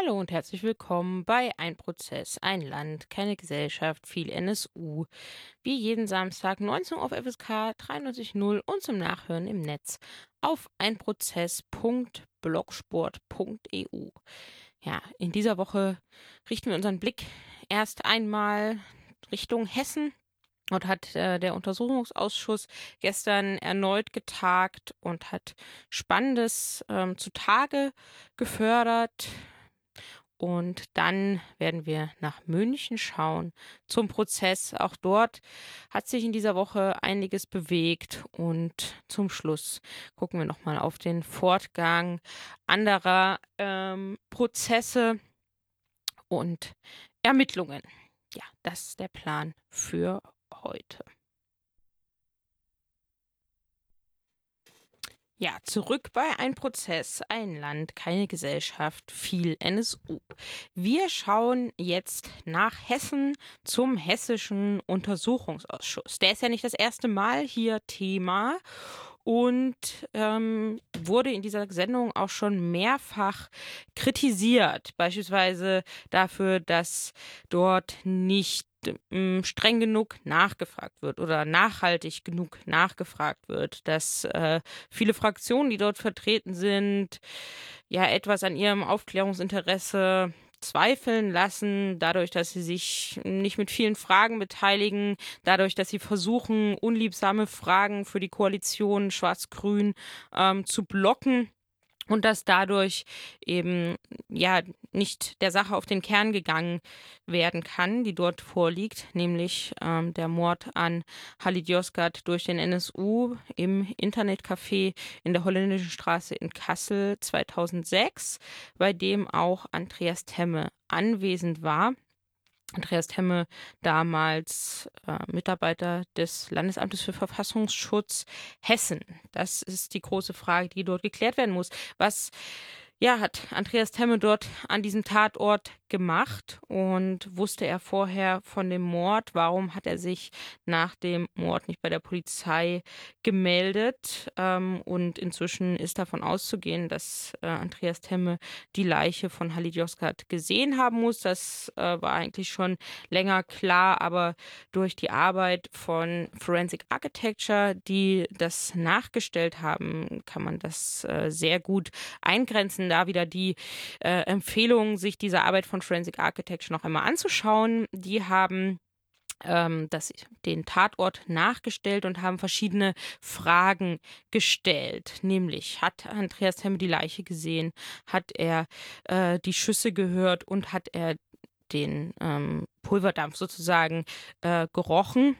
Hallo und herzlich willkommen bei Ein Prozess, ein Land, keine Gesellschaft, viel NSU. Wie jeden Samstag 19 Uhr auf FSK 93.0 und zum Nachhören im Netz auf einprozess.blogsport.eu. Ja, in dieser Woche richten wir unseren Blick erst einmal Richtung Hessen. Dort hat äh, der Untersuchungsausschuss gestern erneut getagt und hat Spannendes ähm, zutage gefördert. Und dann werden wir nach München schauen zum Prozess. Auch dort hat sich in dieser Woche einiges bewegt. Und zum Schluss gucken wir nochmal auf den Fortgang anderer ähm, Prozesse und Ermittlungen. Ja, das ist der Plan für heute. Ja, zurück bei Ein Prozess, ein Land, keine Gesellschaft, viel NSU. Wir schauen jetzt nach Hessen zum Hessischen Untersuchungsausschuss. Der ist ja nicht das erste Mal hier Thema und ähm, wurde in dieser Sendung auch schon mehrfach kritisiert, beispielsweise dafür, dass dort nicht streng genug nachgefragt wird oder nachhaltig genug nachgefragt wird, dass äh, viele Fraktionen, die dort vertreten sind, ja etwas an ihrem Aufklärungsinteresse zweifeln lassen, dadurch, dass sie sich nicht mit vielen Fragen beteiligen, dadurch, dass sie versuchen, unliebsame Fragen für die Koalition Schwarz-Grün ähm, zu blocken und dass dadurch eben ja nicht der Sache auf den Kern gegangen werden kann, die dort vorliegt, nämlich ähm, der Mord an Halid Yozgat durch den NSU im Internetcafé in der Holländischen Straße in Kassel 2006, bei dem auch Andreas Temme anwesend war. Andreas Temme, damals äh, Mitarbeiter des Landesamtes für Verfassungsschutz Hessen. Das ist die große Frage, die dort geklärt werden muss. Was ja, hat Andreas Temme dort an diesem Tatort gemacht und wusste er vorher von dem Mord? Warum hat er sich nach dem Mord nicht bei der Polizei gemeldet? Ähm, und inzwischen ist davon auszugehen, dass äh, Andreas Temme die Leiche von Halid Yozgat gesehen haben muss. Das äh, war eigentlich schon länger klar, aber durch die Arbeit von Forensic Architecture, die das nachgestellt haben, kann man das äh, sehr gut eingrenzen. Da wieder die Empfehlung, sich diese Arbeit von Forensic Architecture noch einmal anzuschauen. Die haben ähm, das, den Tatort nachgestellt und haben verschiedene Fragen gestellt. Nämlich, hat Andreas Temme die Leiche gesehen? Hat er äh, die Schüsse gehört und hat er den ähm, Pulverdampf sozusagen äh, gerochen?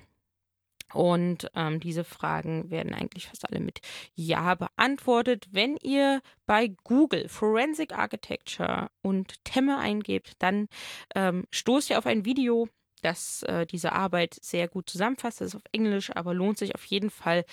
Und ähm, diese Fragen werden eigentlich fast alle mit Ja beantwortet. Wenn ihr bei Google Forensic Architecture und Temme eingebt, dann ähm, stoßt ihr auf ein Video, das äh, diese Arbeit sehr gut zusammenfasst. Das ist auf Englisch, aber lohnt sich auf jeden Fall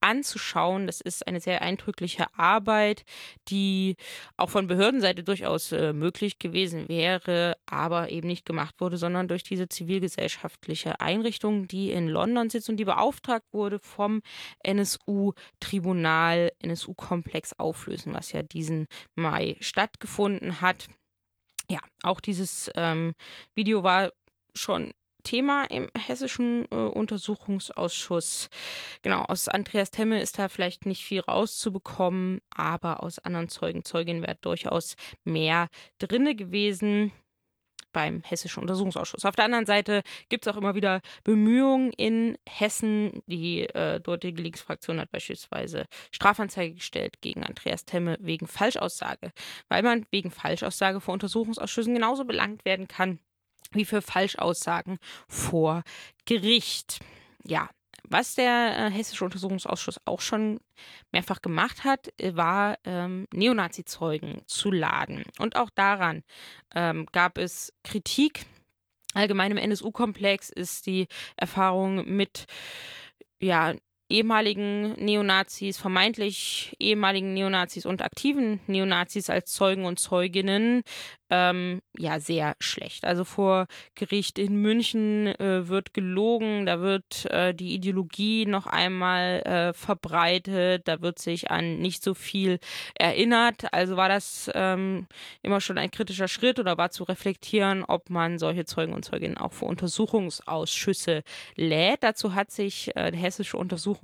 anzuschauen. Das ist eine sehr eindrückliche Arbeit, die auch von Behördenseite durchaus äh, möglich gewesen wäre, aber eben nicht gemacht wurde, sondern durch diese zivilgesellschaftliche Einrichtung, die in London sitzt und die beauftragt wurde vom NSU-Tribunal, NSU-Komplex auflösen, was ja diesen Mai stattgefunden hat. Ja, auch dieses ähm, Video war schon Thema im Hessischen äh, Untersuchungsausschuss. Genau, aus Andreas Temme ist da vielleicht nicht viel rauszubekommen, aber aus anderen Zeugen, Zeuginnen wäre durchaus mehr drinne gewesen beim Hessischen Untersuchungsausschuss. Auf der anderen Seite gibt es auch immer wieder Bemühungen in Hessen. Die äh, dortige Linksfraktion hat beispielsweise Strafanzeige gestellt gegen Andreas Temme wegen Falschaussage, weil man wegen Falschaussage vor Untersuchungsausschüssen genauso belangt werden kann wie für Falschaussagen vor Gericht. Ja, was der äh, Hessische Untersuchungsausschuss auch schon mehrfach gemacht hat, äh, war ähm, Neonazi-Zeugen zu laden. Und auch daran ähm, gab es Kritik. Allgemein im NSU-Komplex ist die Erfahrung mit ja, ehemaligen Neonazis, vermeintlich ehemaligen Neonazis und aktiven Neonazis als Zeugen und Zeuginnen ähm, ja sehr schlecht. Also vor Gericht in München äh, wird gelogen, da wird äh, die Ideologie noch einmal äh, verbreitet, da wird sich an nicht so viel erinnert. Also war das ähm, immer schon ein kritischer Schritt oder war zu reflektieren, ob man solche Zeugen und Zeuginnen auch vor Untersuchungsausschüsse lädt. Dazu hat sich äh, der Hessische Untersuchungsausschuss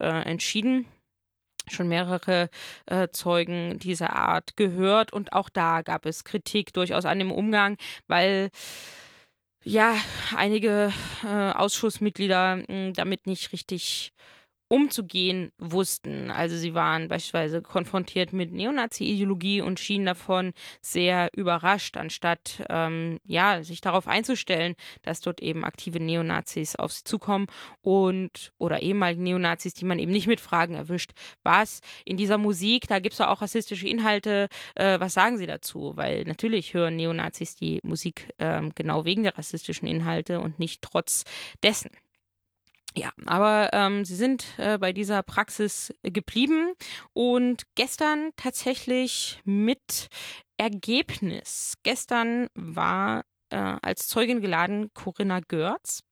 äh, entschieden. Schon mehrere äh, Zeugen dieser Art gehört und auch da gab es Kritik durchaus an dem Umgang, weil ja einige äh, Ausschussmitglieder mh, hm, damit nicht richtig umzugehen wussten. Also sie waren beispielsweise konfrontiert mit Neonazi-Ideologie und schienen davon sehr überrascht, anstatt ähm, ja, sich darauf einzustellen, dass dort eben aktive Neonazis auf sie zukommen und oder ehemalige Neonazis, die man eben nicht mit Fragen erwischt. Was in dieser Musik, da gibt es ja auch rassistische Inhalte, äh, was sagen sie dazu? Weil natürlich hören Neonazis die Musik ähm, genau wegen der rassistischen Inhalte und nicht trotz dessen. Ja, aber ähm, sie sind äh, bei dieser Praxis geblieben und gestern tatsächlich mit Ergebnis. Gestern war äh, als Zeugin geladen Corinna Görz.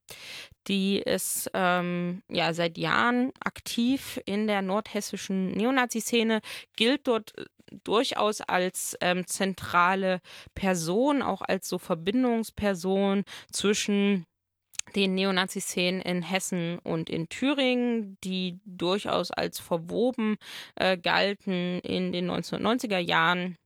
Die ist ähm, ja seit Jahren aktiv in der nordhessischen Neonazi-Szene, gilt dort äh, durchaus als ähm, zentrale Person, auch als so Verbindungsperson zwischen den Neonazi-Szenen in Hessen und in Thüringen, die durchaus als verwoben äh, galten in den 1990er Jahren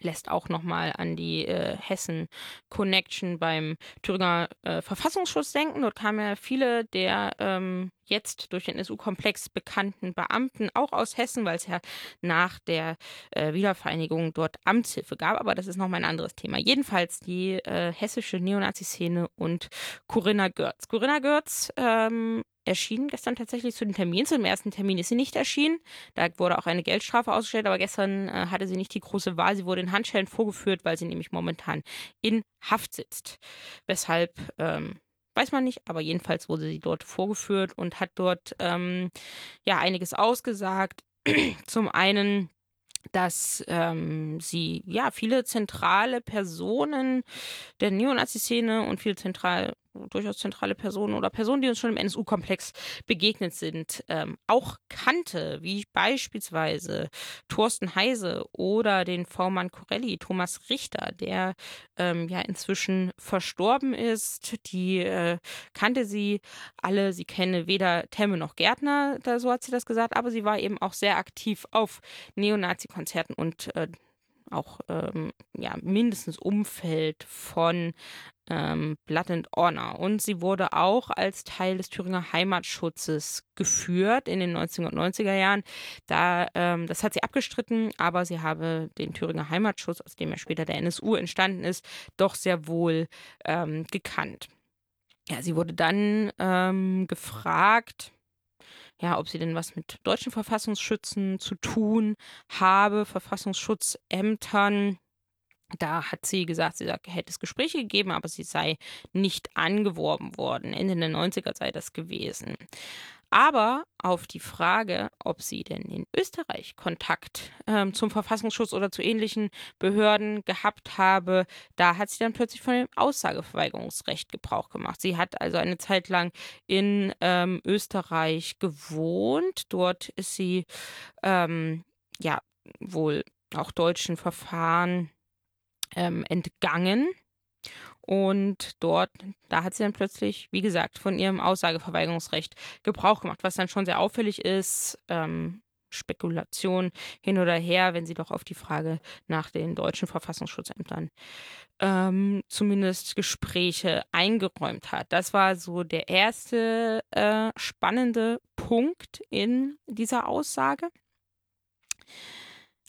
lässt auch nochmal an die äh, Hessen-Connection beim Thüringer äh, Verfassungsschutz denken. Dort kamen ja viele der ähm, jetzt durch den NSU-Komplex bekannten Beamten auch aus Hessen, weil es ja nach der äh, Wiedervereinigung dort Amtshilfe gab. Aber das ist nochmal ein anderes Thema. Jedenfalls die äh, hessische Neonazi-Szene und Corinna Görz. Corinna Görz ähm, erschien gestern tatsächlich zu den Terminen. Zum ersten Termin ist sie nicht erschienen. Da wurde auch eine Geldstrafe ausgestellt, aber gestern äh, hatte sie nicht die große Wahl. Sie wurde in Handschellen vorgeführt, weil sie nämlich momentan in Haft sitzt. Weshalb ähm, weiß man nicht, aber jedenfalls wurde sie dort vorgeführt und hat dort ähm, ja einiges ausgesagt. Zum einen dass ähm, sie ja viele zentrale Personen der Neonazi-Szene und viele zentral durchaus zentrale Personen oder Personen, die uns schon im NSU-Komplex begegnet sind, ähm, auch kannte, wie beispielsweise Thorsten Heise oder den V-Mann Corelli, Thomas Richter, der ähm, ja inzwischen verstorben ist. Die äh, kannte sie alle. Sie kenne weder Temme noch Gärtner, da, so hat sie das gesagt, aber sie war eben auch sehr aktiv auf Neonazi-Konzerten und äh, auch ähm, ja, mindestens Umfeld von ähm, Blood and Honor. Und sie wurde auch als Teil des Thüringer Heimatschutzes geführt in den 1990er Jahren. Da, ähm, das hat sie abgestritten, aber sie habe den Thüringer Heimatschutz, aus dem ja später der NSU entstanden ist, doch sehr wohl ähm, gekannt. Ja, sie wurde dann ähm, gefragt, ja, ob sie denn was mit deutschen Verfassungsschützen zu tun habe, Verfassungsschutzämtern. Da hat sie gesagt, sie sagt, hätte es Gespräche gegeben, aber sie sei nicht angeworben worden. Ende der 90er sei das gewesen. Aber auf die Frage, ob sie denn in Österreich Kontakt ähm, zum Verfassungsschutz oder zu ähnlichen Behörden gehabt habe, da hat sie dann plötzlich von dem Aussageverweigerungsrecht Gebrauch gemacht. Sie hat also eine Zeit lang in ähm, Österreich gewohnt. Dort ist sie ähm, ja wohl auch deutschen Verfahren ähm, entgangen. Und dort, da hat sie dann plötzlich, wie gesagt, von ihrem Aussageverweigerungsrecht Gebrauch gemacht, was dann schon sehr auffällig ist. Ähm, Spekulation hin oder her, wenn sie doch auf die Frage nach den deutschen Verfassungsschutzämtern ähm, zumindest Gespräche eingeräumt hat. Das war so der erste äh, spannende Punkt in dieser Aussage.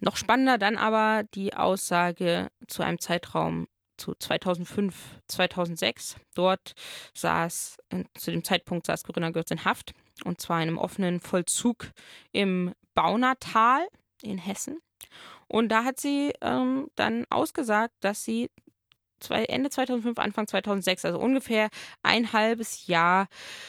Noch spannender dann aber die Aussage zu einem Zeitraum zu 2005, 2006. Dort saß, zu dem Zeitpunkt saß Corinna Götz in Haft und zwar in einem offenen Vollzug im Baunatal in Hessen. Und da hat sie ähm, dann ausgesagt, dass sie Ende 2005, Anfang 2006, also ungefähr ein halbes Jahr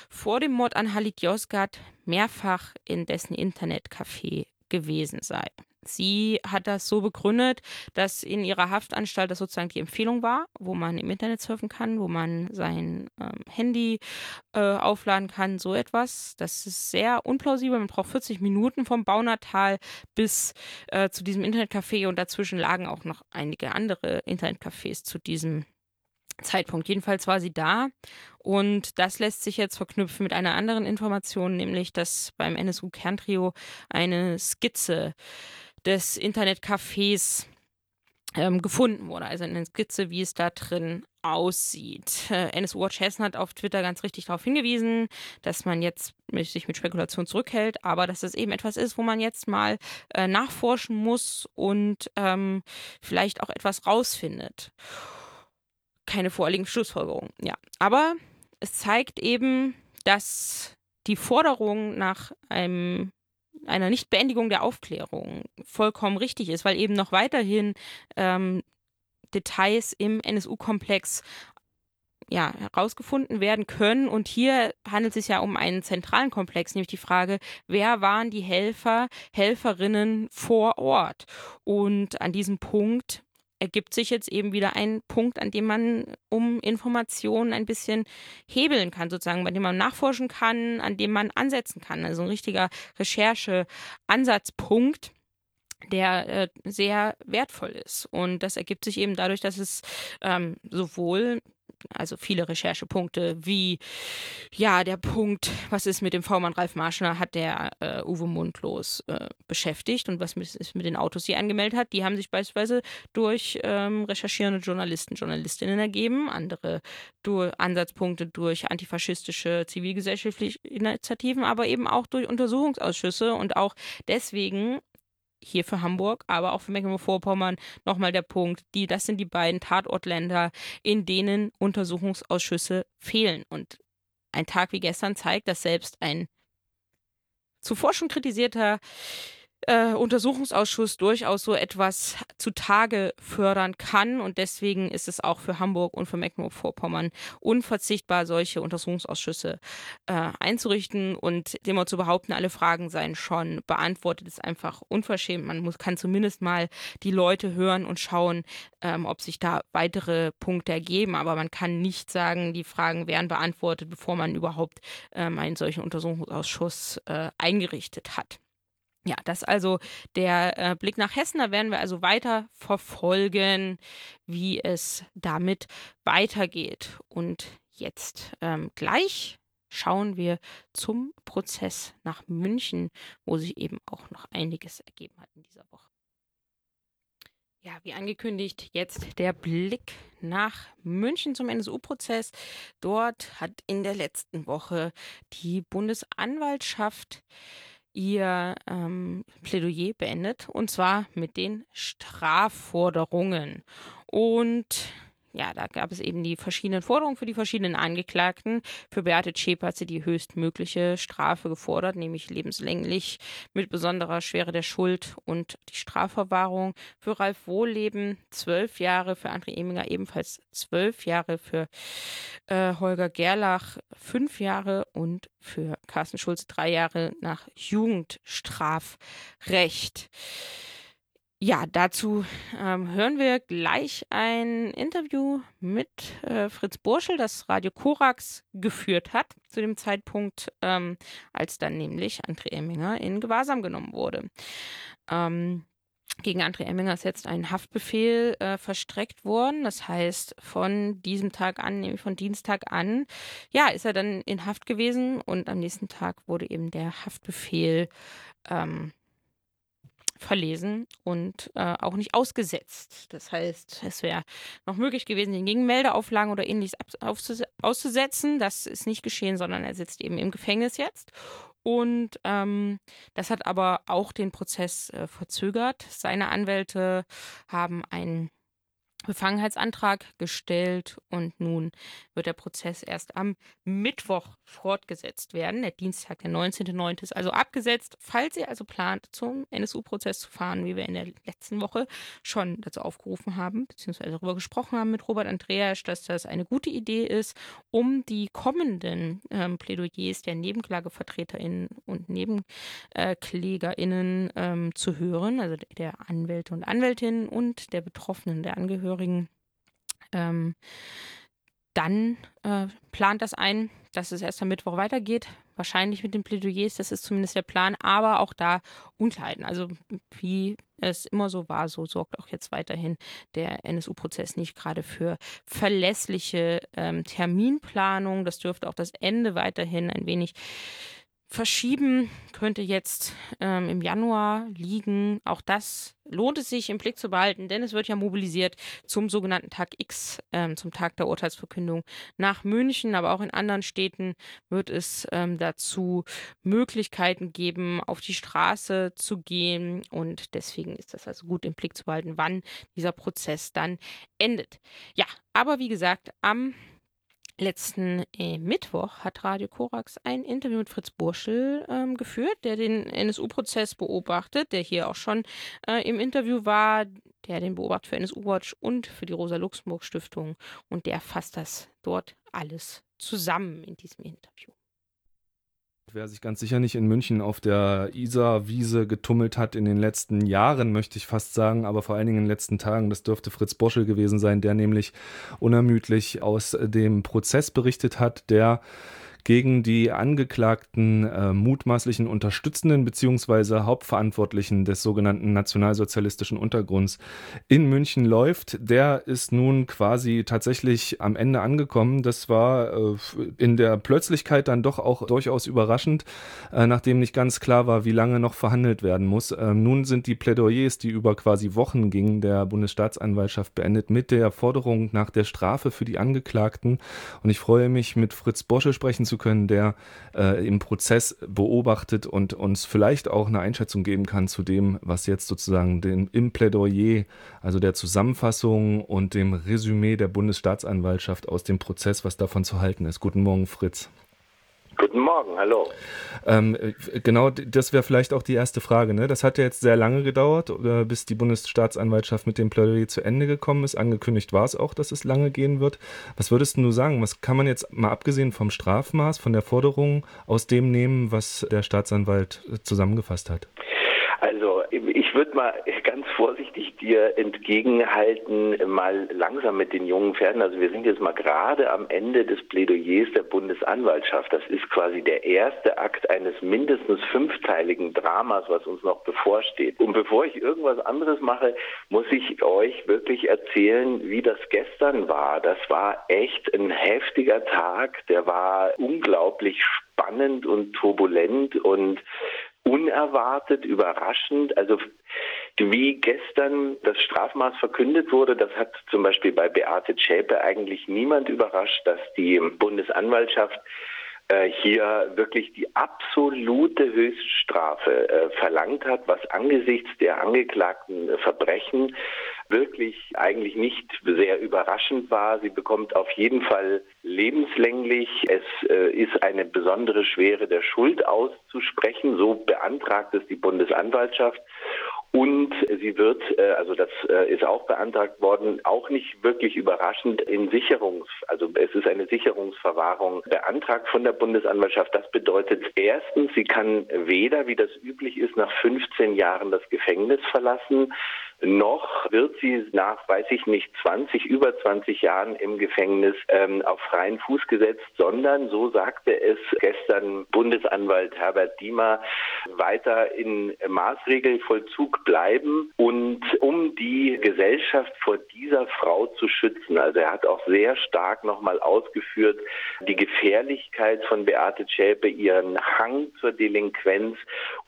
vor dem Mord an Halit Yozgat mehrfach in dessen Internetcafé gewesen sei. Sie hat das so begründet, dass in ihrer Haftanstalt das sozusagen die Empfehlung war, wo man im Internet surfen kann, wo man sein ähm, Handy äh, aufladen kann, so etwas. Das ist sehr unplausibel. Man braucht 40 Minuten vom Baunatal bis äh, zu diesem Internetcafé und dazwischen lagen auch noch einige andere Internetcafés zu diesem Zeitpunkt. Jedenfalls war sie da und das lässt sich jetzt verknüpfen mit einer anderen Information, nämlich dass beim NSU-Kerntrio eine Skizze des Internetcafés ähm, gefunden wurde. Also eine Skizze, wie es da drin aussieht. Äh, NSU Watch Hessen hat auf Twitter ganz richtig darauf hingewiesen, dass man jetzt sich mit Spekulation zurückhält, aber dass es eben etwas ist, wo man jetzt mal äh, nachforschen muss und ähm, vielleicht auch etwas rausfindet. Keine vorliegende Schlussfolgerung, ja. Aber es zeigt eben, dass die Forderung nach einem einer Nichtbeendigung der Aufklärung vollkommen richtig ist, weil eben noch weiterhin ähm, Details im NSU-Komplex ja, herausgefunden werden können. Und hier handelt es sich ja um einen zentralen Komplex, nämlich die Frage, wer waren die Helfer, Helferinnen vor Ort? Und an diesem Punkt ergibt sich jetzt eben wieder ein Punkt, an dem man um Informationen ein bisschen hebeln kann, sozusagen, bei dem man nachforschen kann, an dem man ansetzen kann. Also ein richtiger Recherche-Ansatzpunkt der äh, sehr wertvoll ist. Und das ergibt sich eben dadurch, dass es ähm, sowohl also viele Recherchepunkte, wie ja der Punkt, was ist mit dem V-Mann Ralf Marschner, hat der äh, Uwe Mundlos äh, beschäftigt und was ist mit den Autos, die er angemeldet hat. Die haben sich beispielsweise durch ähm, recherchierende Journalisten, Journalistinnen ergeben, andere durch Ansatzpunkte durch antifaschistische zivilgesellschaftliche Initiativen, aber eben auch durch Untersuchungsausschüsse und auch deswegen hier für Hamburg, aber auch für Mecklenburg-Vorpommern nochmal der Punkt, die, das sind die beiden Tatortländer, in denen Untersuchungsausschüsse fehlen. Und ein Tag wie gestern zeigt, dass selbst ein zuvor schon kritisierter äh, Untersuchungsausschuss durchaus so etwas zutage fördern kann. Und deswegen ist es auch für Hamburg und für Mecklenburg-Vorpommern unverzichtbar, solche Untersuchungsausschüsse äh, einzurichten. Und dem zu behaupten, alle Fragen seien schon beantwortet, ist einfach unverschämt. Man muss, kann zumindest mal die Leute hören und schauen, ähm, ob sich da weitere Punkte ergeben. Aber man kann nicht sagen, die Fragen wären beantwortet, bevor man überhaupt ähm, einen solchen Untersuchungsausschuss äh, eingerichtet hat. Ja, das also der äh, Blick nach Hessen. Da werden wir also weiter verfolgen, wie es damit weitergeht. Und jetzt ähm, gleich schauen wir zum Prozess nach München, wo sich eben auch noch einiges ergeben hat in dieser Woche. Ja, wie angekündigt, jetzt der Blick nach München zum NSU-Prozess. Dort hat in der letzten Woche die Bundesanwaltschaft ihr ähm, Plädoyer beendet und zwar mit den Strafforderungen. Und ja, da gab es eben die verschiedenen Forderungen für die verschiedenen Angeklagten. Für Beate Zschäpe hat sie die höchstmögliche Strafe gefordert, nämlich lebenslänglich mit besonderer Schwere der Schuld und die Strafverwahrung. Für Ralf Wohlleben zwölf Jahre, für André Eminger ebenfalls zwölf Jahre, für äh, Holger Gerlach fünf Jahre und für Carsten Schulz drei Jahre nach Jugendstrafrecht. Ja, dazu ähm, hören wir gleich ein Interview mit äh, Fritz Burschel, das Radio Korax geführt hat, zu dem Zeitpunkt, ähm, als dann nämlich André Emminger in Gewahrsam genommen wurde. Ähm, gegen André Emminger ist jetzt ein Haftbefehl äh, verstreckt worden. Das heißt, von diesem Tag an, nämlich von Dienstag an, ja, ist er dann in Haft gewesen und am nächsten Tag wurde eben der Haftbefehl ähm, verlesen und äh, auch nicht ausgesetzt. Das heißt, es wäre noch möglich gewesen, den gegen Meldeauflagen oder ähnliches auszusetzen. Das ist nicht geschehen, sondern er sitzt eben im Gefängnis jetzt. Und ähm, das hat aber auch den Prozess äh, verzögert. Seine Anwälte haben ein Befangenheitsantrag gestellt und nun wird der Prozess erst am Mittwoch fortgesetzt werden. Der Dienstag, der 19.09. ist also abgesetzt. Falls ihr also plant, zum NSU-Prozess zu fahren, wie wir in der letzten Woche schon dazu aufgerufen haben, beziehungsweise darüber gesprochen haben mit Robert Andreas, dass das eine gute Idee ist, um die kommenden ähm, Plädoyers der NebenklagevertreterInnen und NebenklägerInnen ähm, zu hören, also der Anwälte und Anwältinnen und der Betroffenen, der Angehörigen Angehörigen, ähm, dann äh, plant das ein, dass es erst am Mittwoch weitergeht. Wahrscheinlich mit den Plädoyers, das ist zumindest der Plan, aber auch da Unklarheiten. Also wie es immer so war, so sorgt auch jetzt weiterhin der NSU-Prozess nicht gerade für verlässliche ähm, Terminplanung. Das dürfte auch das Ende weiterhin ein wenig verschieben, könnte jetzt ähm, im Januar liegen. Auch das lohnt es sich im Blick zu behalten, denn es wird ja mobilisiert zum sogenannten Tag X, ähm, zum Tag der Urteilsverkündung nach München, aber auch in anderen Städten wird es ähm, dazu Möglichkeiten geben, auf die Straße zu gehen. Und deswegen ist das also gut im Blick zu behalten, wann dieser Prozess dann endet. Ja, aber wie gesagt, am Letzten äh, Mittwoch hat Radio Korax ein Interview mit Fritz Burschel ähm, geführt, der den NSU-Prozess beobachtet, der hier auch schon äh, im Interview war, der den beobachtet für NSU Watch und für die Rosa-Luxemburg-Stiftung. Und der fasst das dort alles zusammen in diesem Interview. Wer sich ganz sicher nicht in München auf der Isar-Wiese getummelt hat in den letzten Jahren, möchte ich fast sagen, aber vor allen Dingen in den letzten Tagen, das dürfte Fritz Boschel gewesen sein, der nämlich unermüdlich aus dem Prozess berichtet hat, der gegen die angeklagten äh, mutmaßlichen Unterstützenden bzw. Hauptverantwortlichen des sogenannten nationalsozialistischen Untergrunds in München läuft. Der ist nun quasi tatsächlich am Ende angekommen. Das war äh, in der Plötzlichkeit dann doch auch durchaus überraschend, äh, nachdem nicht ganz klar war, wie lange noch verhandelt werden muss. Ähm, nun sind die Plädoyers, die über quasi Wochen gingen, der Bundesstaatsanwaltschaft beendet mit der Forderung nach der Strafe für die Angeklagten. Und ich freue mich, mit Fritz Bosche sprechen zu können, der äh, im Prozess beobachtet und uns vielleicht auch eine Einschätzung geben kann zu dem, was jetzt sozusagen den, im Plädoyer, also der Zusammenfassung und dem Resümee der Bundesstaatsanwaltschaft aus dem Prozess, was davon zu halten ist. Guten Morgen, Fritz. Guten Morgen, hallo. Ähm, genau, das wäre vielleicht auch die erste Frage. Ne? Das hat ja jetzt sehr lange gedauert, äh, bis die Bundesstaatsanwaltschaft mit dem Plädoyer zu Ende gekommen ist. Angekündigt war es auch, dass es lange gehen wird. Was würdest du sagen? Was kann man jetzt mal abgesehen vom Strafmaß, von der Forderung aus dem nehmen, was der Staatsanwalt äh, zusammengefasst hat? Also ich würde mal ganz vorsichtig dir entgegenhalten, mal langsam mit den jungen Pferden. Also wir sind jetzt mal gerade am Ende des Plädoyers der Bundesanwaltschaft. Das ist quasi der erste Akt eines mindestens fünfteiligen Dramas, was uns noch bevorsteht. Und bevor ich irgendwas anderes mache, muss ich euch wirklich erzählen, wie das gestern war. Das war echt ein heftiger Tag. Der war unglaublich spannend und turbulent und unerwartet, überraschend. Also wie gestern das Strafmaß verkündet wurde, das hat zum Beispiel bei Beate Zschäpe eigentlich niemand überrascht, dass die Bundesanwaltschaft äh, hier wirklich die absolute Höchststrafe äh, verlangt hat, was angesichts der angeklagten Verbrechen wirklich eigentlich nicht sehr überraschend war. Sie bekommt auf jeden Fall lebenslänglich. Es äh, ist eine besondere Schwere der Schuld auszusprechen. So beantragt es die Bundesanwaltschaft. Und sie wird, äh, also das äh, ist auch beantragt worden, auch nicht wirklich überraschend in Sicherungs, also es ist eine Sicherungsverwahrung beantragt von der Bundesanwaltschaft. Das bedeutet erstens, sie kann weder, wie das üblich ist, nach 15 Jahren das Gefängnis verlassen, noch wird sie nach, weiß ich nicht, 20, über 20 Jahren im Gefängnis ähm, auf freien Fuß gesetzt, sondern, so sagte es gestern Bundesanwalt Herbert Diemer, weiter in Maßregelvollzug bleiben und um die Gesellschaft vor dieser Frau zu schützen. Also er hat auch sehr stark nochmal ausgeführt, die Gefährlichkeit von Beate Zschäpe, ihren Hang zur Delinquenz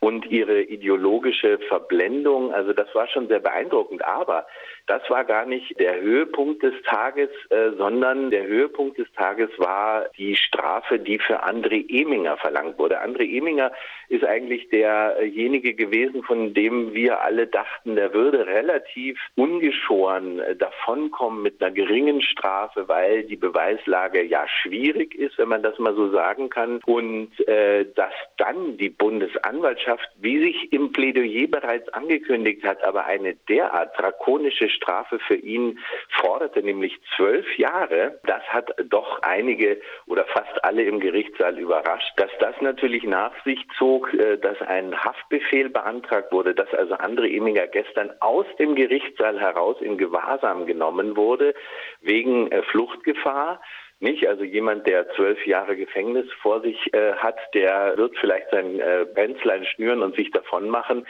und ihre ideologische Verblendung. Also das war schon sehr beeindruckend beeindruckend. Aber das war gar nicht der Höhepunkt des Tages, äh, sondern der Höhepunkt des Tages war die Strafe, die für André Eminger verlangt wurde. André Eminger ist eigentlich derjenige gewesen, von dem wir alle dachten, der würde relativ ungeschoren äh, davonkommen mit einer geringen Strafe, weil die Beweislage ja schwierig ist, wenn man das mal so sagen kann. Und äh, dass dann die Bundesanwaltschaft, wie sich im Plädoyer bereits angekündigt hat, aber eine derart drakonische Strafe für ihn forderte, nämlich zwölf Jahre, das hat doch einige oder fast alle im Gerichtssaal überrascht, dass das natürlich nach sich zog, äh, dass ein Haftbefehl beantragt wurde, dass also André Eminger gestern aus dem Gerichtssaal heraus in Gewahrsam genommen wurde wegen äh, Fluchtgefahr nicht. Also jemand, der zwölf Jahre Gefängnis vor sich äh, hat, der wird vielleicht sein äh, Bänzlein schnüren und sich davon machen.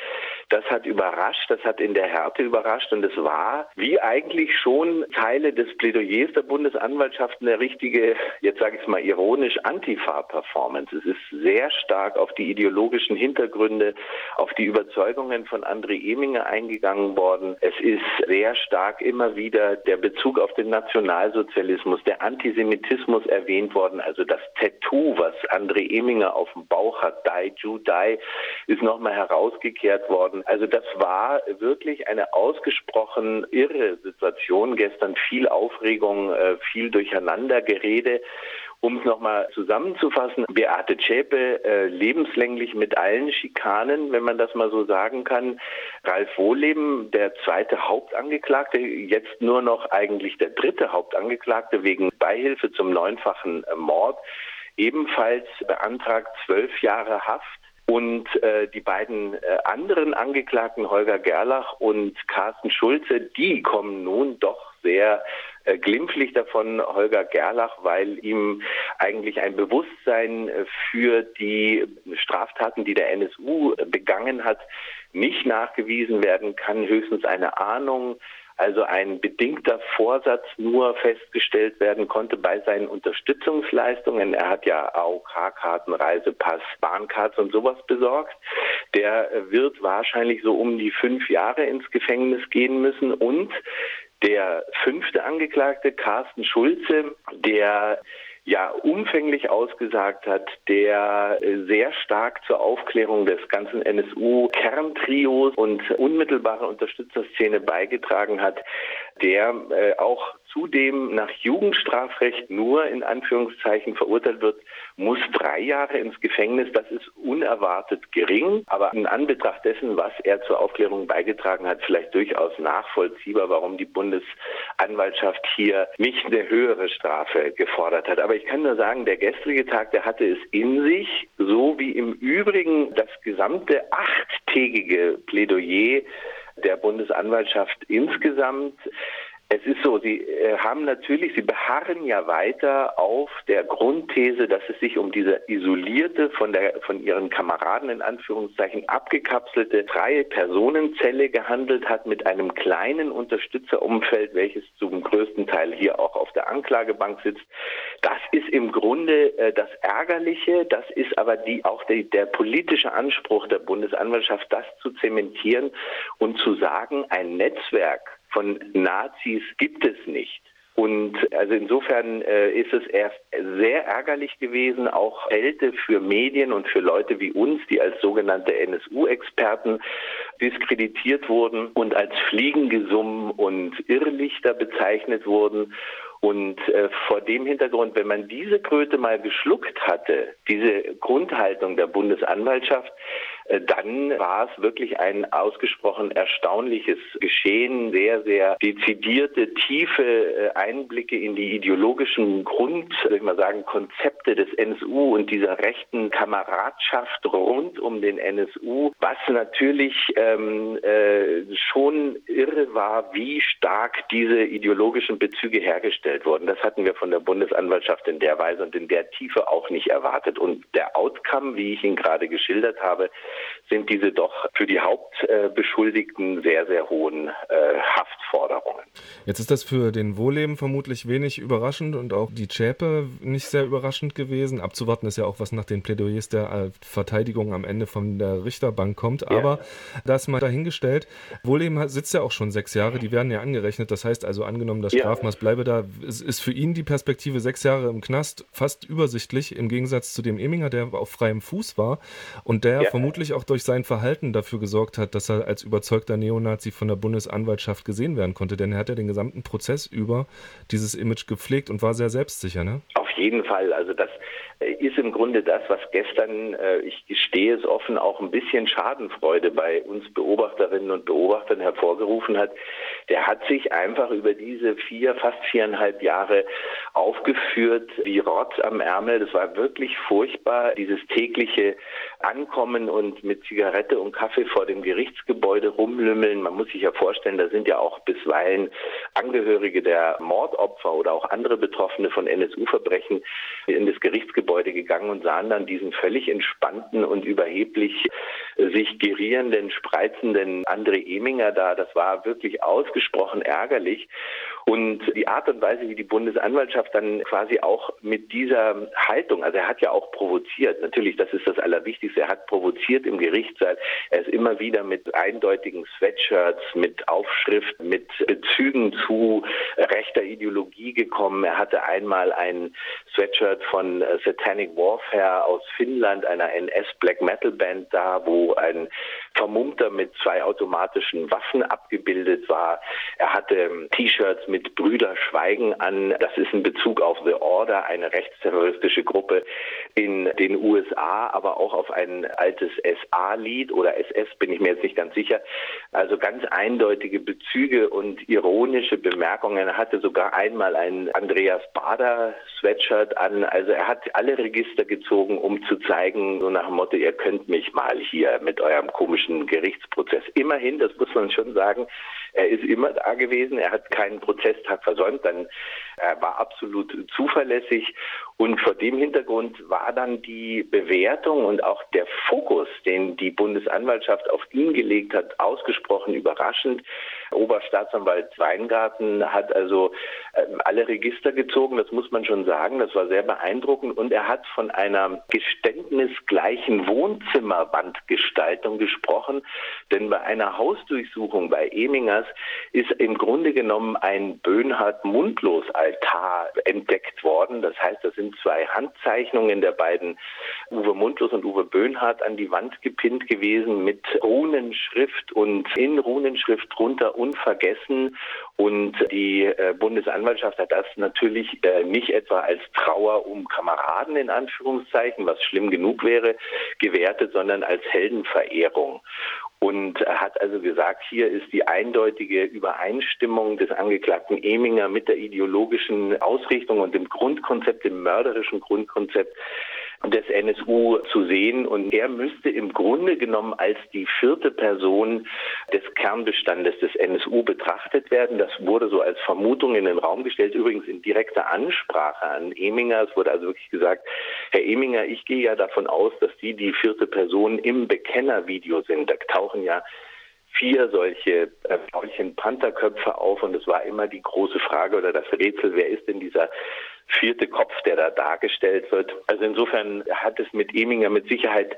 Das hat überrascht, das hat in der Härte überrascht und es war, wie eigentlich schon Teile des Plädoyers der Bundesanwaltschaft, eine richtige, jetzt sage ich es mal ironisch, Antifa-Performance. Es ist sehr stark auf die ideologischen Hintergründe, auf die Überzeugungen von André Eminger eingegangen worden. Es ist sehr stark immer wieder der Bezug auf den Nationalsozialismus, der Antisemitismus erwähnt worden. Also das Tattoo, was André Eminger auf dem Bauch hat, Die, Jew, Die, ist nochmal herausgekehrt worden. Also das war wirklich eine ausgesprochen irre Situation. Gestern viel Aufregung, äh, viel Durcheinandergerede. Um es nochmal zusammenzufassen, Beate Zschäpe äh, lebenslänglich mit allen Schikanen, wenn man das mal so sagen kann. Ralf Wohleben, der zweite Hauptangeklagte, jetzt nur noch eigentlich der dritte Hauptangeklagte wegen Beihilfe zum neunfachen Mord, ebenfalls beantragt zwölf Jahre Haft. Und äh, die beiden äh, anderen Angeklagten, Holger Gerlach und Carsten Schulze, die kommen nun doch sehr äh, glimpflich davon, Holger Gerlach, weil ihm eigentlich ein Bewusstsein äh, für die Straftaten, die der NSU begangen hat, nicht nachgewiesen werden kann, höchstens eine Ahnung also ein bedingter Vorsatz nur festgestellt werden konnte bei seinen Unterstützungsleistungen. Er hat ja AOK-Karten, Reisepass, Bahnkarten und sowas besorgt. Der wird wahrscheinlich so um die fünf Jahre ins Gefängnis gehen müssen und der fünfte Angeklagte, Carsten Schulze, der ja umfänglich ausgesagt hat, der äh, sehr stark zur Aufklärung des ganzen NSU-Kerntrios und unmittelbare Unterstützerszene beigetragen hat, der äh, auch zudem nach Jugendstrafrecht nur in Anführungszeichen verurteilt wird, muss drei Jahre ins Gefängnis. Das ist unerwartet gering, aber in Anbetracht dessen, was er zur Aufklärung beigetragen hat, vielleicht durchaus nachvollziehbar, warum die Bundesanwaltschaft hier nicht eine höhere Strafe gefordert hat. Aber ich kann nur sagen, der gestrige Tag, der hatte es in sich, so wie im Übrigen das gesamte achttägige Plädoyer der Bundesanwaltschaft insgesamt. Es ist so, Sie äh, haben natürlich, Sie beharren ja weiter auf der Grundthese, dass es sich um diese isolierte, von, der, von Ihren Kameraden in Anführungszeichen abgekapselte freie Personenzelle gehandelt hat mit einem kleinen Unterstützerumfeld, welches zum größten Teil hier auch auf der Anklagebank sitzt. Das ist im Grunde äh, das Ärgerliche, das ist aber die, auch die, der politische Anspruch der Bundesanwaltschaft, das zu zementieren und zu sagen, ein Netzwerk, von Nazis gibt es nicht. Und also insofern äh, ist es erst sehr ärgerlich gewesen, auch Kälte für Medien und für Leute wie uns, die als sogenannte NSU-Experten diskreditiert wurden und als Fliegengesumm und Irrlichter bezeichnet wurden. Und äh, vor dem Hintergrund, wenn man diese Kröte mal geschluckt hatte, diese Grundhaltung der Bundesanwaltschaft, dann war es wirklich ein ausgesprochen erstaunliches Geschehen, sehr, sehr dezidierte, tiefe äh, Einblicke in die ideologischen Grund, soll ich mal sagen, Konzepte des NSU und dieser rechten Kameradschaft rund um den NSU, was natürlich ähm, äh, schon irre war, wie stark diese ideologischen Bezüge hergestellt wurden. Das hatten wir von der Bundesanwaltschaft in der Weise und in der Tiefe auch nicht erwartet. Und der Outcome, wie ich ihn gerade geschildert habe, sind diese doch für die Hauptbeschuldigten sehr, sehr hohen äh, Haftforderungen. Jetzt ist das für den Wohlleben vermutlich wenig überraschend und auch die Zschäpe nicht sehr überraschend gewesen. Abzuwarten ist ja auch, was nach den Plädoyers der Verteidigung am Ende von der Richterbank kommt. Ja. Aber das mal dahingestellt. Wohlleben sitzt ja auch schon sechs Jahre, die werden ja angerechnet. Das heißt also, angenommen, das Strafmaß ja. bleibe da, ist für ihn die Perspektive sechs Jahre im Knast fast übersichtlich im Gegensatz zu dem Eminger, der auf freiem Fuß war und der ja. vermutlich auch durch sein Verhalten dafür gesorgt hat, dass er als überzeugter Neonazi von der Bundesanwaltschaft gesehen werden konnte. Denn er hat ja den gesamten Prozess über dieses Image gepflegt und war sehr selbstsicher, ne? Auf jeden Fall. Also das äh, ist im Grunde das, was gestern, äh, ich gestehe es offen, auch ein bisschen Schadenfreude bei uns Beobachterinnen und Beobachtern hervorgerufen hat. Der hat sich einfach über diese vier, fast viereinhalb Jahre aufgeführt wie Rotz am Ärmel. Das war wirklich furchtbar, dieses tägliche Ankommen und mit Zigarette und Kaffee vor dem Gerichtsgebäude rumlümmeln. Man muss sich ja vorstellen, da sind ja auch bisweilen Angehörige der Mordopfer oder auch andere Betroffene von NSU-Verbrechen in das Gerichtsgebäude gegangen und sahen dann diesen völlig entspannten und überheblich sich gerierenden, spreizenden André Eminger da. Das war wirklich ausgesprochen ärgerlich. Und die Art und Weise, wie die Bundesanwaltschaft dann quasi auch mit dieser Haltung, also er hat ja auch provoziert, natürlich, das ist das Allerwichtigste, er hat provoziert im Gerichtssaal. Er ist immer wieder mit eindeutigen Sweatshirts, mit Aufschrift, mit Bezügen zu rechter Ideologie gekommen. Er hatte einmal ein Sweatshirt von Satanic Warfare aus Finnland, einer NS-Black Metal Band da, wo ein Vermummter mit zwei automatischen Waffen abgebildet war. Er hatte T-Shirts mit Brüder Schweigen an. Das ist ein Bezug auf The Order, eine rechtsterroristische Gruppe in den USA, aber auch auf ein altes SA-Lied oder SS, bin ich mir jetzt nicht ganz sicher. Also ganz eindeutige Bezüge und ironische Bemerkungen. Er hatte sogar einmal ein Andreas Bader Sweatshirt an. Also er hat alle Register gezogen, um zu zeigen, so nach dem Motto, ihr könnt mich mal hier mit eurem komischen Gerichtsprozess. Immerhin, das muss man schon sagen, er ist immer da gewesen, er hat keinen Prozesstag versäumt, dann er war absolut zuverlässig. Und vor dem Hintergrund war dann die Bewertung und auch der Fokus, den die Bundesanwaltschaft auf ihn gelegt hat, ausgesprochen überraschend. Oberstaatsanwalt Weingarten hat also ähm, alle Register gezogen, das muss man schon sagen, das war sehr beeindruckend und er hat von einer geständnisgleichen Wohnzimmerwandgestaltung gesprochen, denn bei einer Hausdurchsuchung bei Emingers ist im Grunde genommen ein Böhnhardt-Mundlos-Altar entdeckt worden. Das heißt, das sind zwei Handzeichnungen der beiden Uwe Mundlos und Uwe Böhnhardt an die Wand gepinnt gewesen mit Runenschrift und in Runenschrift drunter unvergessen. Und die äh, Bundesanwaltschaft hat das natürlich äh, nicht etwa als Trauer um Kameraden in Anführungszeichen, was schlimm genug wäre, gewertet, sondern als Heldenverehrung und hat also gesagt, hier ist die eindeutige Übereinstimmung des Angeklagten Eminger mit der ideologischen Ausrichtung und dem Grundkonzept, dem mörderischen Grundkonzept des NSU zu sehen. Und er müsste im Grunde genommen als die vierte Person des Kernbestandes des NSU betrachtet werden. Das wurde so als Vermutung in den Raum gestellt, übrigens in direkter Ansprache an Eminger. Es wurde also wirklich gesagt, Herr Eminger, ich gehe ja davon aus, dass Sie die vierte Person im Bekennervideo sind. Da tauchen ja vier solche äh, Pantherköpfe auf und es war immer die große Frage oder das Rätsel, wer ist denn dieser vierte Kopf, der da dargestellt wird. Also insofern hat es mit Eminger mit Sicherheit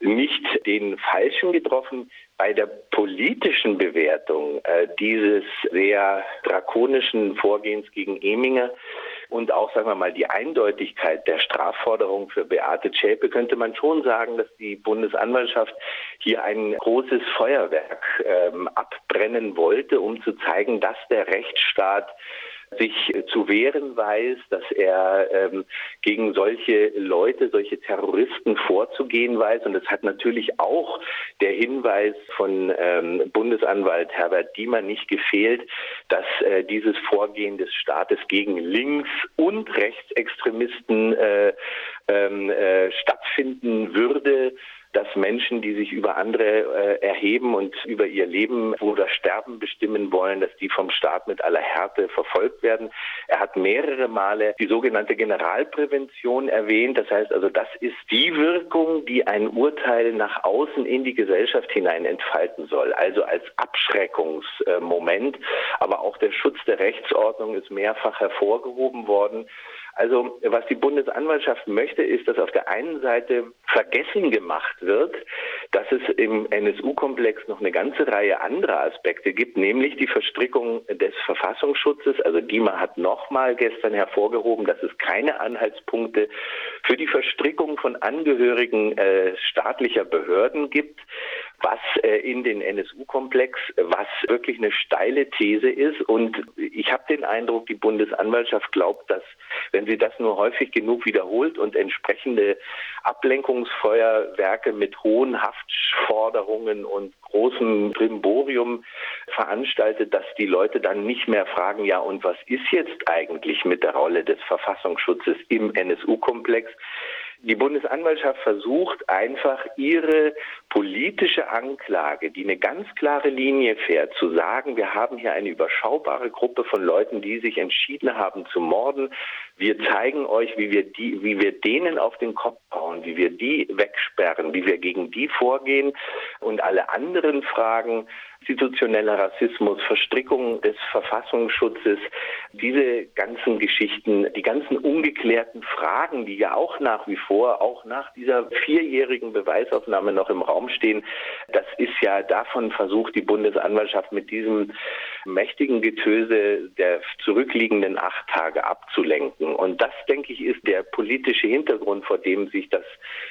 nicht den Falschen getroffen. Bei der politischen Bewertung äh, dieses sehr drakonischen Vorgehens gegen Eminger und auch, sagen wir mal, die Eindeutigkeit der Strafforderung für Beate Zschäpe könnte man schon sagen, dass die Bundesanwaltschaft hier ein großes Feuerwerk ähm, abbrennen wollte, um zu zeigen, dass der Rechtsstaat sich zu wehren weiß, dass er ähm, gegen solche Leute, solche Terroristen vorzugehen weiß. Und es hat natürlich auch der Hinweis von ähm, Bundesanwalt Herbert Diemer nicht gefehlt, dass äh, dieses Vorgehen des Staates gegen Links- und Rechtsextremisten äh, ähm, äh, stattfinden würde dass Menschen, die sich über andere äh, erheben und über ihr Leben oder Sterben bestimmen wollen, dass die vom Staat mit aller Härte verfolgt werden. Er hat mehrere Male die sogenannte Generalprävention erwähnt. Das heißt also, das ist die Wirkung, die ein Urteil nach außen in die Gesellschaft hinein entfalten soll. Also als Abschreckungsmoment. Aber auch der Schutz der Rechtsordnung ist mehrfach hervorgehoben worden. Also was die Bundesanwaltschaft möchte, ist, dass auf der einen Seite vergessen gemacht wird, dass es im NSU-Komplex noch eine ganze Reihe anderer Aspekte gibt, nämlich die Verstrickung des Verfassungsschutzes. Also DIMA hat nochmal gestern hervorgehoben, dass es keine Anhaltspunkte für die Verstrickung von Angehörigen äh, staatlicher Behörden gibt was äh, in den NSU-Komplex, was wirklich eine steile These ist. Und ich habe den Eindruck, die Bundesanwaltschaft glaubt, dass wenn sie das nur häufig genug wiederholt und entsprechende Ablenkungsfeuerwerke mit hohen Haftforderungen und großem Brimborium veranstaltet, dass die Leute dann nicht mehr fragen, ja, und was ist jetzt eigentlich mit der Rolle des Verfassungsschutzes im NSU-Komplex? Die Bundesanwaltschaft versucht einfach ihre politische Anklage, die eine ganz klare Linie fährt, zu sagen, wir haben hier eine überschaubare Gruppe von Leuten, die sich entschieden haben zu morden. Wir zeigen euch, wie wir die, wie wir denen auf den Kopf bauen, wie wir die wegsperren, wie wir gegen die vorgehen und alle anderen Fragen institutioneller Rassismus, Verstrickung des Verfassungsschutzes, diese ganzen Geschichten, die ganzen ungeklärten Fragen, die ja auch nach wie vor, auch nach dieser vierjährigen Beweisaufnahme noch im Raum stehen, das ist ja davon versucht die Bundesanwaltschaft mit diesem mächtigen Getöse der zurückliegenden acht Tage abzulenken. Und das, denke ich, ist der politische Hintergrund, vor dem sich das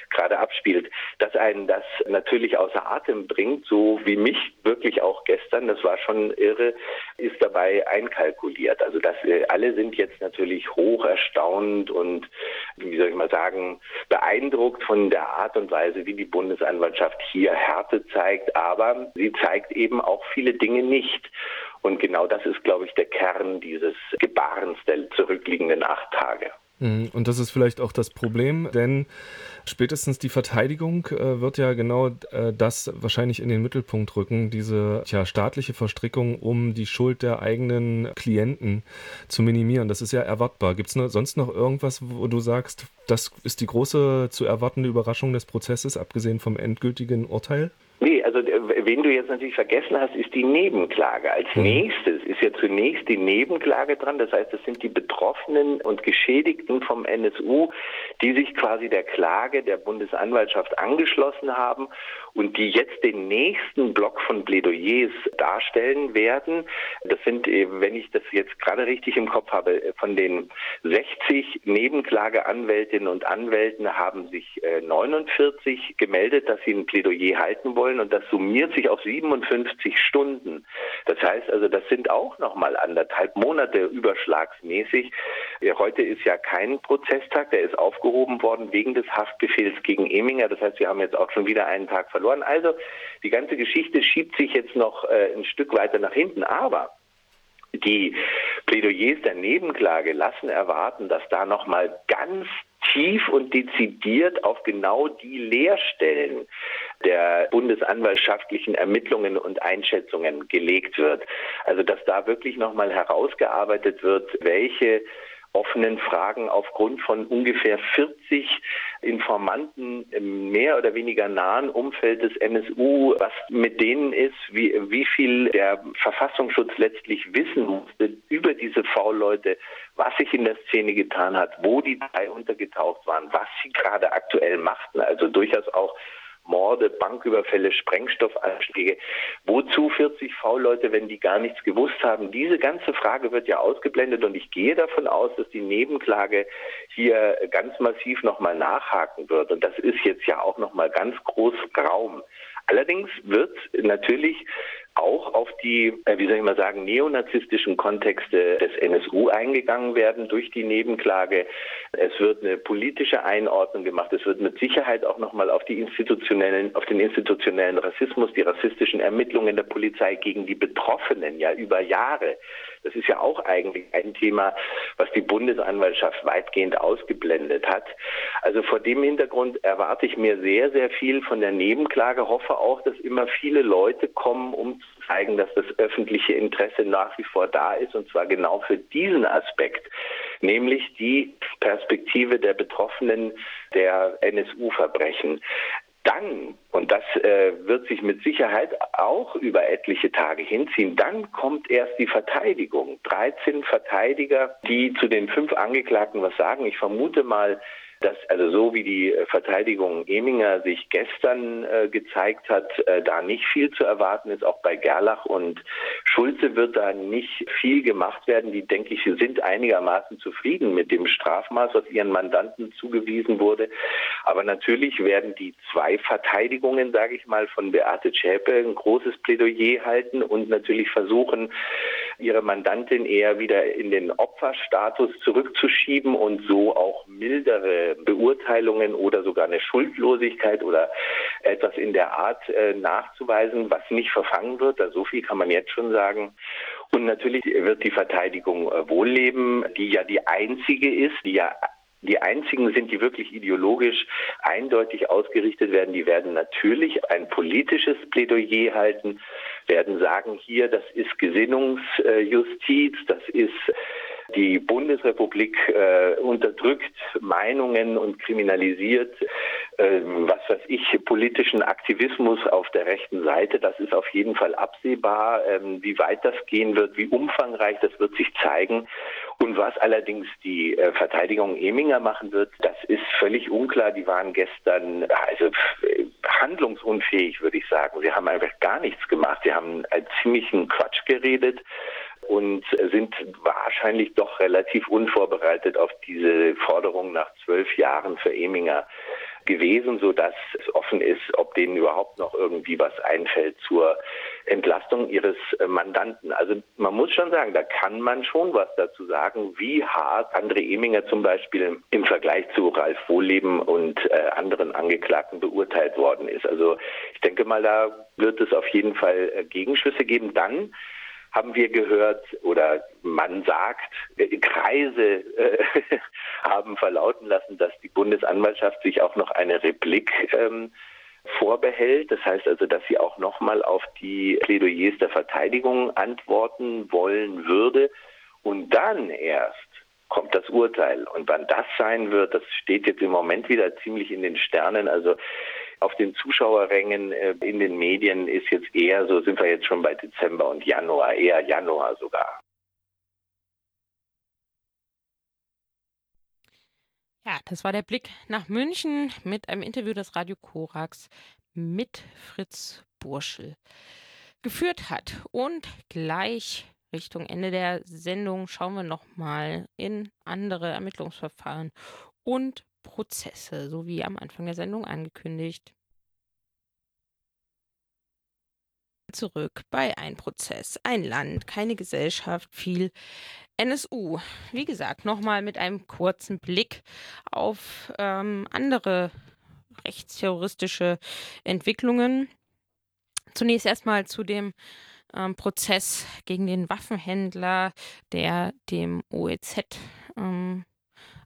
gerade abspielt, dass einen das natürlich außer Atem bringt, so wie mich wirklich auch gestern, das war schon irre, ist dabei einkalkuliert. Also dass alle sind jetzt natürlich hoch erstaunt und wie soll ich mal sagen, beeindruckt von der Art und Weise, wie die Bundesanwaltschaft hier Härte zeigt, aber sie zeigt eben auch viele Dinge nicht. Und genau das ist, glaube ich, der Kern dieses Gebarens der zurückliegenden acht Tage. Mhm. Und das ist vielleicht auch das Problem, denn spätestens die Verteidigung äh, wird ja genau äh, das wahrscheinlich in den Mittelpunkt rücken, diese ja, staatliche Verstrickung, um die Schuld der eigenen Klienten zu minimieren. Das ist ja erwartbar. Gibt es sonst noch irgendwas, wo du sagst, das ist die große zu erwartende Überraschung des Prozesses, abgesehen vom endgültigen Urteil? Nee, also äh, wen du jetzt natürlich vergessen hast, ist die Nebenklage. Als mhm. nächstes ist ja zunächst die Nebenklage dran. Das heißt, das sind die Betroffenen und Geschädigten vom NSU, die sich quasi der Klage der Bundesanwaltschaft angeschlossen haben und die jetzt den nächsten Block von Plädoyers darstellen werden. Das sind, wenn ich das jetzt gerade richtig im Kopf habe, von den 60 Nebenklageanwältinnen und Anwälten haben sich 49 äh, gemeldet, dass sie ein Plädoyer halten wollen und das summiert sich auf 57 Stunden. Das heißt also, das sind auch nochmal anderthalb Monate überschlagsmäßig. Heute ist ja kein Prozesstag, der ist aufgehoben worden wegen des Haftbefehls gegen Eminger. Das heißt, wir haben jetzt auch schon wieder einen Tag verloren. Also die ganze Geschichte schiebt sich jetzt noch äh, ein Stück weiter nach hinten. Aber die Plädoyers der Nebenklage lassen erwarten, dass da nochmal ganz tief und dezidiert auf genau die Leerstellen der bundesanwaltschaftlichen Ermittlungen und Einschätzungen gelegt wird. Also dass da wirklich nochmal herausgearbeitet wird, welche offenen Fragen aufgrund von ungefähr 40 Informanten im mehr oder weniger nahen Umfeld des NSU, was mit denen ist, wie, wie viel der Verfassungsschutz letztlich wissen musste über diese V-Leute, was sich in der Szene getan hat, wo die drei untergetaucht waren, was sie gerade aktuell machten, also durchaus auch Morde, Banküberfälle, Sprengstoffanschläge. Wozu 40 V-Leute, wenn die gar nichts gewusst haben? Diese ganze Frage wird ja ausgeblendet und ich gehe davon aus, dass die Nebenklage hier ganz massiv nochmal nachhaken wird. Und das ist jetzt ja auch nochmal ganz groß Raum. Allerdings wird natürlich auch auf die, äh, wie soll ich mal sagen, neonazistischen Kontexte des NSU eingegangen werden durch die Nebenklage. Es wird eine politische Einordnung gemacht. Es wird mit Sicherheit auch nochmal auf die institutionellen, auf den institutionellen Rassismus, die rassistischen Ermittlungen der Polizei gegen die Betroffenen ja über Jahre Das ist ja auch eigentlich ein Thema, was die Bundesanwaltschaft weitgehend ausgeblendet hat. Also vor dem Hintergrund erwarte ich mir sehr, sehr viel von der Nebenklage, hoffe auch, dass immer viele Leute kommen, um zu zeigen, dass das öffentliche Interesse nach wie vor da ist, und zwar genau für diesen Aspekt, nämlich die Perspektive der Betroffenen der NSU-Verbrechen dann, und das äh, wird sich mit Sicherheit auch über etliche Tage hinziehen, dann kommt erst die Verteidigung. 13 Verteidiger, die zu den fünf Angeklagten was sagen. Ich vermute mal, dass also so wie die äh, Verteidigung Eminger sich gestern äh, gezeigt hat, äh, da nicht viel zu erwarten ist. Auch bei Gerlach und Schulze wird da nicht viel gemacht werden. Die, denke ich, sind einigermaßen zufrieden mit dem Strafmaß, was ihren Mandanten zugewiesen wurde. Aber natürlich werden die zwei Verteidigungen, sage ich mal, von Beate Zschäpe ein großes Plädoyer halten und natürlich versuchen, ihre Mandantin eher wieder in den Opferstatus zurückzuschieben und so auch mildere Beurteilungen oder sogar eine Schuldlosigkeit oder etwas in der Art äh, nachzuweisen, was nicht verfangen wird. Also so viel kann man jetzt schon sagen. Und natürlich wird die Verteidigung äh, Wohlleben, die ja die einzige ist, die ja die einzigen sind, die wirklich ideologisch eindeutig ausgerichtet werden. Die werden natürlich ein politisches Plädoyer halten, werden sagen, hier, das ist Gesinnungsjustiz, das ist die Bundesrepublik äh, unterdrückt Meinungen und kriminalisiert, äh, was weiß ich, politischen Aktivismus auf der rechten Seite. Das ist auf jeden Fall absehbar. Ähm, wie weit das gehen wird, wie umfangreich, das wird sich zeigen. Und was allerdings die äh, Verteidigung Eminger machen wird, das ist völlig unklar. Die waren gestern also handlungsunfähig, würde ich sagen. Sie haben einfach gar nichts gemacht. Sie haben einen ziemlichen Quatsch geredet und sind wahrscheinlich doch relativ unvorbereitet auf diese Forderung nach zwölf Jahren für Eminger gewesen, sodass es offen ist, ob denen überhaupt noch irgendwie was einfällt zur Entlastung ihres Mandanten. Also man muss schon sagen, da kann man schon was dazu sagen, wie hart André Eminger zum Beispiel im Vergleich zu Ralf Wohlleben und äh, anderen Angeklagten beurteilt worden ist. Also ich denke mal, da wird es auf jeden Fall äh, Gegenschüsse geben. Dann haben wir gehört oder man sagt, äh, Kreise äh, haben verlauten lassen, dass die Bundesanwaltschaft sich auch noch eine Replik ähm, vorbehält. Das heißt also, dass sie auch nochmal auf die Plädoyers der Verteidigung antworten wollen würde. Und dann erst kommt das Urteil. Und wann das sein wird, das steht jetzt im Moment wieder ziemlich in den Sternen. Also auf den Zuschauerrängen äh, in den Medien ist jetzt eher so, sind wir jetzt schon bei Dezember und Januar, eher Januar sogar. Ja, das war der Blick nach München mit einem Interview des Radio Korax mit Fritz Burschel geführt hat. Und gleich Richtung Ende der Sendung schauen wir nochmal in andere Ermittlungsverfahren und Prozesse, so wie am Anfang der Sendung angekündigt. Zurück bei ein Prozess, ein Land, keine Gesellschaft, viel NSU. Wie gesagt, nochmal mit einem kurzen Blick auf ähm, andere rechtsterroristische Entwicklungen. Zunächst erstmal zu dem ähm, Prozess gegen den Waffenhändler, der dem OEZ ähm,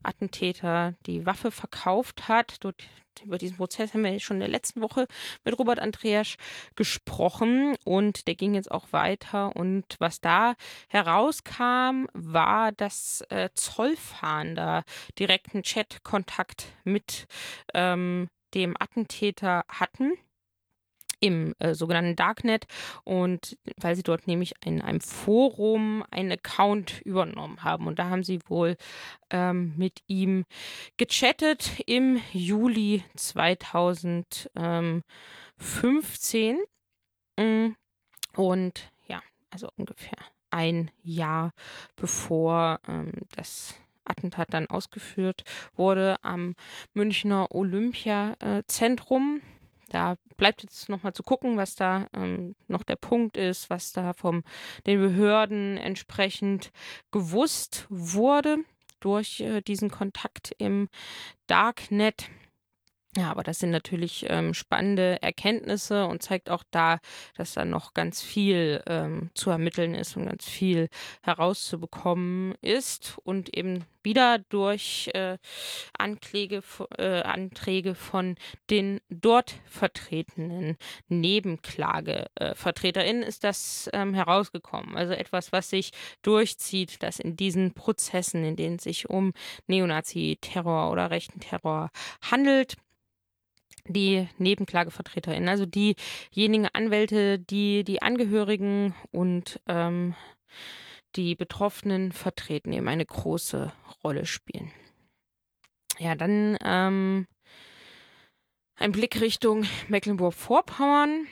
Attentäter die Waffe verkauft hat. Dort, über diesen Prozess haben wir schon in der letzten Woche mit Robert Andreas gesprochen und der ging jetzt auch weiter. Und was da herauskam, war, dass äh, Zollfahnder direkten Chatkontakt mit ähm, dem Attentäter hatten im äh, sogenannten Darknet. Und weil sie dort nämlich in einem Forum einen Account übernommen haben. Und da haben sie wohl ähm, mit ihm gechattet im Juli 2015 mm, und ja, also ungefähr ein Jahr bevor ähm, das Attentat dann ausgeführt wurde am Münchner Olympiazentrum. Da bleibt jetzt nochmal zu gucken, was da ähm, noch der Punkt ist, was da von den Behörden entsprechend gewusst wurde durch äh, diesen Kontakt im Darknet. Ja, aber das sind natürlich ähm, spannende Erkenntnisse und zeigt auch da, dass da noch ganz viel ähm, zu ermitteln ist und ganz viel herauszubekommen ist und eben wieder durch äh, Ankläge, äh, Anträge von den dort vertretenen Nebenklagevertreterinnen ist das ähm, herausgekommen. Also etwas, was sich durchzieht, dass in diesen Prozessen, in denen es sich um Neonazi-Terror oder rechten Terror handelt, die NebenklagevertreterInnen, also diejenigen Anwälte, die die Angehörigen und ähm, die Betroffenen vertreten, eben eine große Rolle spielen. Ja, dann ähm, ein Blick Richtung Mecklenburg-Vorpommern.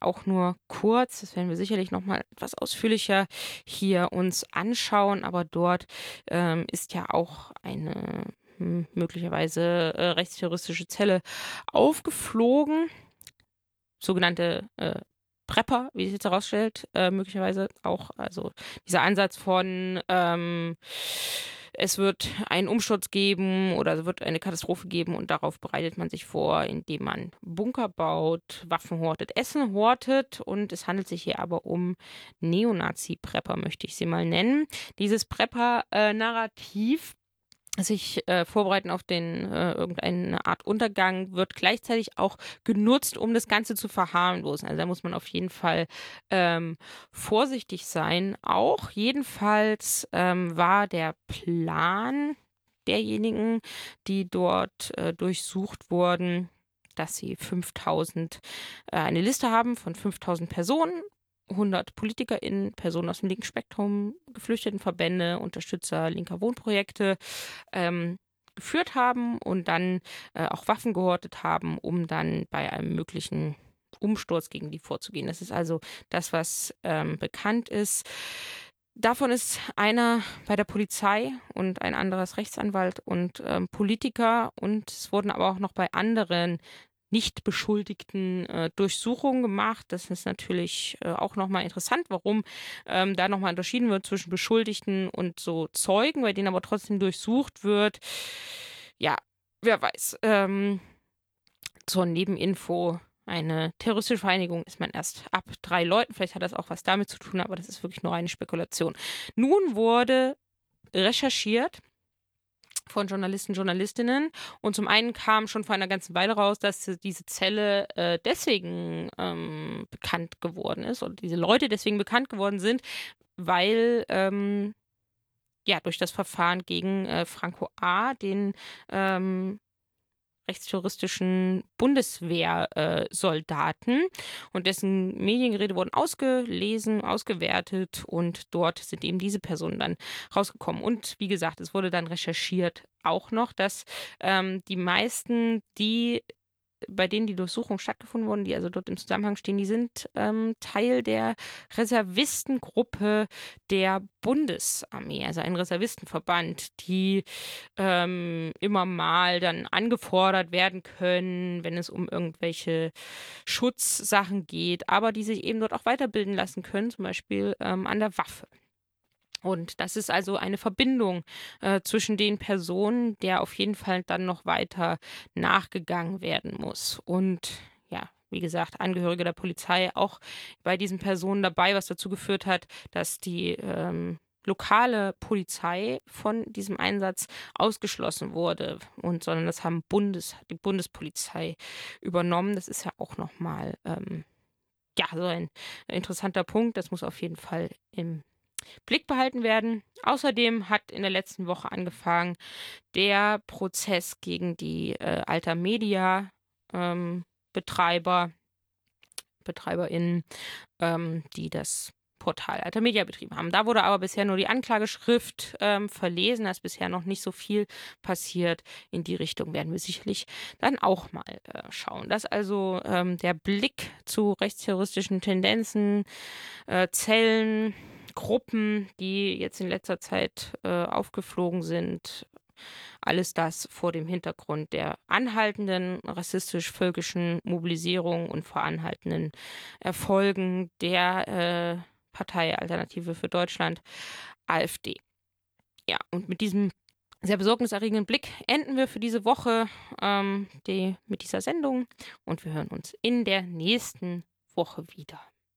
Auch nur kurz, das werden wir sicherlich noch mal etwas ausführlicher hier uns anschauen, aber dort ähm, ist ja auch eine möglicherweise äh, rechtsterroristische Zelle aufgeflogen. Sogenannte äh, Prepper, wie sich jetzt herausstellt, äh, möglicherweise auch. Also dieser Ansatz von ähm, es wird einen Umsturz geben oder es wird eine Katastrophe geben und darauf bereitet man sich vor, indem man Bunker baut, Waffen hortet, Essen hortet und es handelt sich hier aber um Neonazi-Prepper, möchte ich sie mal nennen. Dieses Prepper-Narrativ sich äh, vorbereiten auf den äh, irgendeine Art Untergang wird gleichzeitig auch genutzt, um das Ganze zu verharmlosen. Also da muss man auf jeden Fall ähm, vorsichtig sein. Auch jedenfalls ähm, war der Plan derjenigen, die dort äh, durchsucht wurden, dass sie 5000 äh, eine Liste haben von 5000 Personen 100 PolitikerInnen, Personen aus dem linken Spektrum, Geflüchtetenverbände, Unterstützer linker Wohnprojekte ähm, geführt haben und dann äh, auch Waffen gehortet haben, um dann bei einem möglichen Umsturz gegen die vorzugehen. Das ist also das, was ähm, bekannt ist. Davon ist einer bei der Polizei und ein anderer ist Rechtsanwalt und ähm, Politiker und es wurden aber auch noch bei anderen nicht beschuldigten äh, Durchsuchungen gemacht. Das ist natürlich äh, auch nochmal interessant, warum ähm, da nochmal unterschieden wird zwischen Beschuldigten und so Zeugen, bei denen aber trotzdem durchsucht wird. Ja, wer weiß. Ähm, zur Nebeninfo. Eine terroristische Vereinigung ist man erst ab drei Leuten. Vielleicht hat das auch was damit zu tun, aber das ist wirklich nur eine Spekulation. Nun wurde recherchiert von Journalisten, Journalistinnen. Und zum einen kam schon vor einer ganzen Weile raus, dass diese Zelle äh, deswegen ähm, bekannt geworden ist oder diese Leute deswegen bekannt geworden sind, weil ähm, ja durch das Verfahren gegen äh, Franco A. den ähm, rechtsterroristischen Bundeswehrsoldaten und dessen Mediengeräte wurden ausgelesen, ausgewertet und dort sind eben diese Personen dann rausgekommen. Und wie gesagt, es wurde dann recherchiert auch noch, dass ähm, die meisten, die bei denen die Durchsuchungen stattgefunden wurden, die also dort im Zusammenhang stehen, die sind ähm, Teil der Reservistengruppe der Bundesarmee, also ein Reservistenverband, die ähm, immer mal dann angefordert werden können, wenn es um irgendwelche Schutzsachen geht, aber die sich eben dort auch weiterbilden lassen können, zum Beispiel ähm, an der Waffe. Und das ist also eine Verbindung äh, zwischen den Personen, der auf jeden Fall dann noch weiter nachgegangen werden muss. Und ja, wie gesagt, Angehörige der Polizei auch bei diesen Personen dabei, was dazu geführt hat, dass die ähm, lokale Polizei von diesem Einsatz ausgeschlossen wurde und sondern das haben Bundes die Bundespolizei übernommen. Das ist ja auch noch mal ähm, ja so ein interessanter Punkt. Das muss auf jeden Fall im Blick behalten werden. Außerdem hat in der letzten Woche angefangen der Prozess gegen die äh, Alter Media ähm, Betreiber, BetreiberInnen, ähm, die das Portal Alter Media betrieben haben. Da wurde aber bisher nur die Anklageschrift ähm, verlesen. Da ist bisher noch nicht so viel passiert. In die Richtung werden wir sicherlich dann auch mal äh, schauen. Das also ähm, der Blick zu rechtsterroristischen Tendenzen, äh, Zellen, Gruppen, die jetzt in letzter Zeit äh, aufgeflogen sind. Alles das vor dem Hintergrund der anhaltenden rassistisch-völkischen Mobilisierung und vor anhaltenden Erfolgen der äh, Partei Alternative für Deutschland, AfD. Ja, und mit diesem sehr besorgniserregenden Blick enden wir für diese Woche ähm, die, mit dieser Sendung und wir hören uns in der nächsten Woche wieder.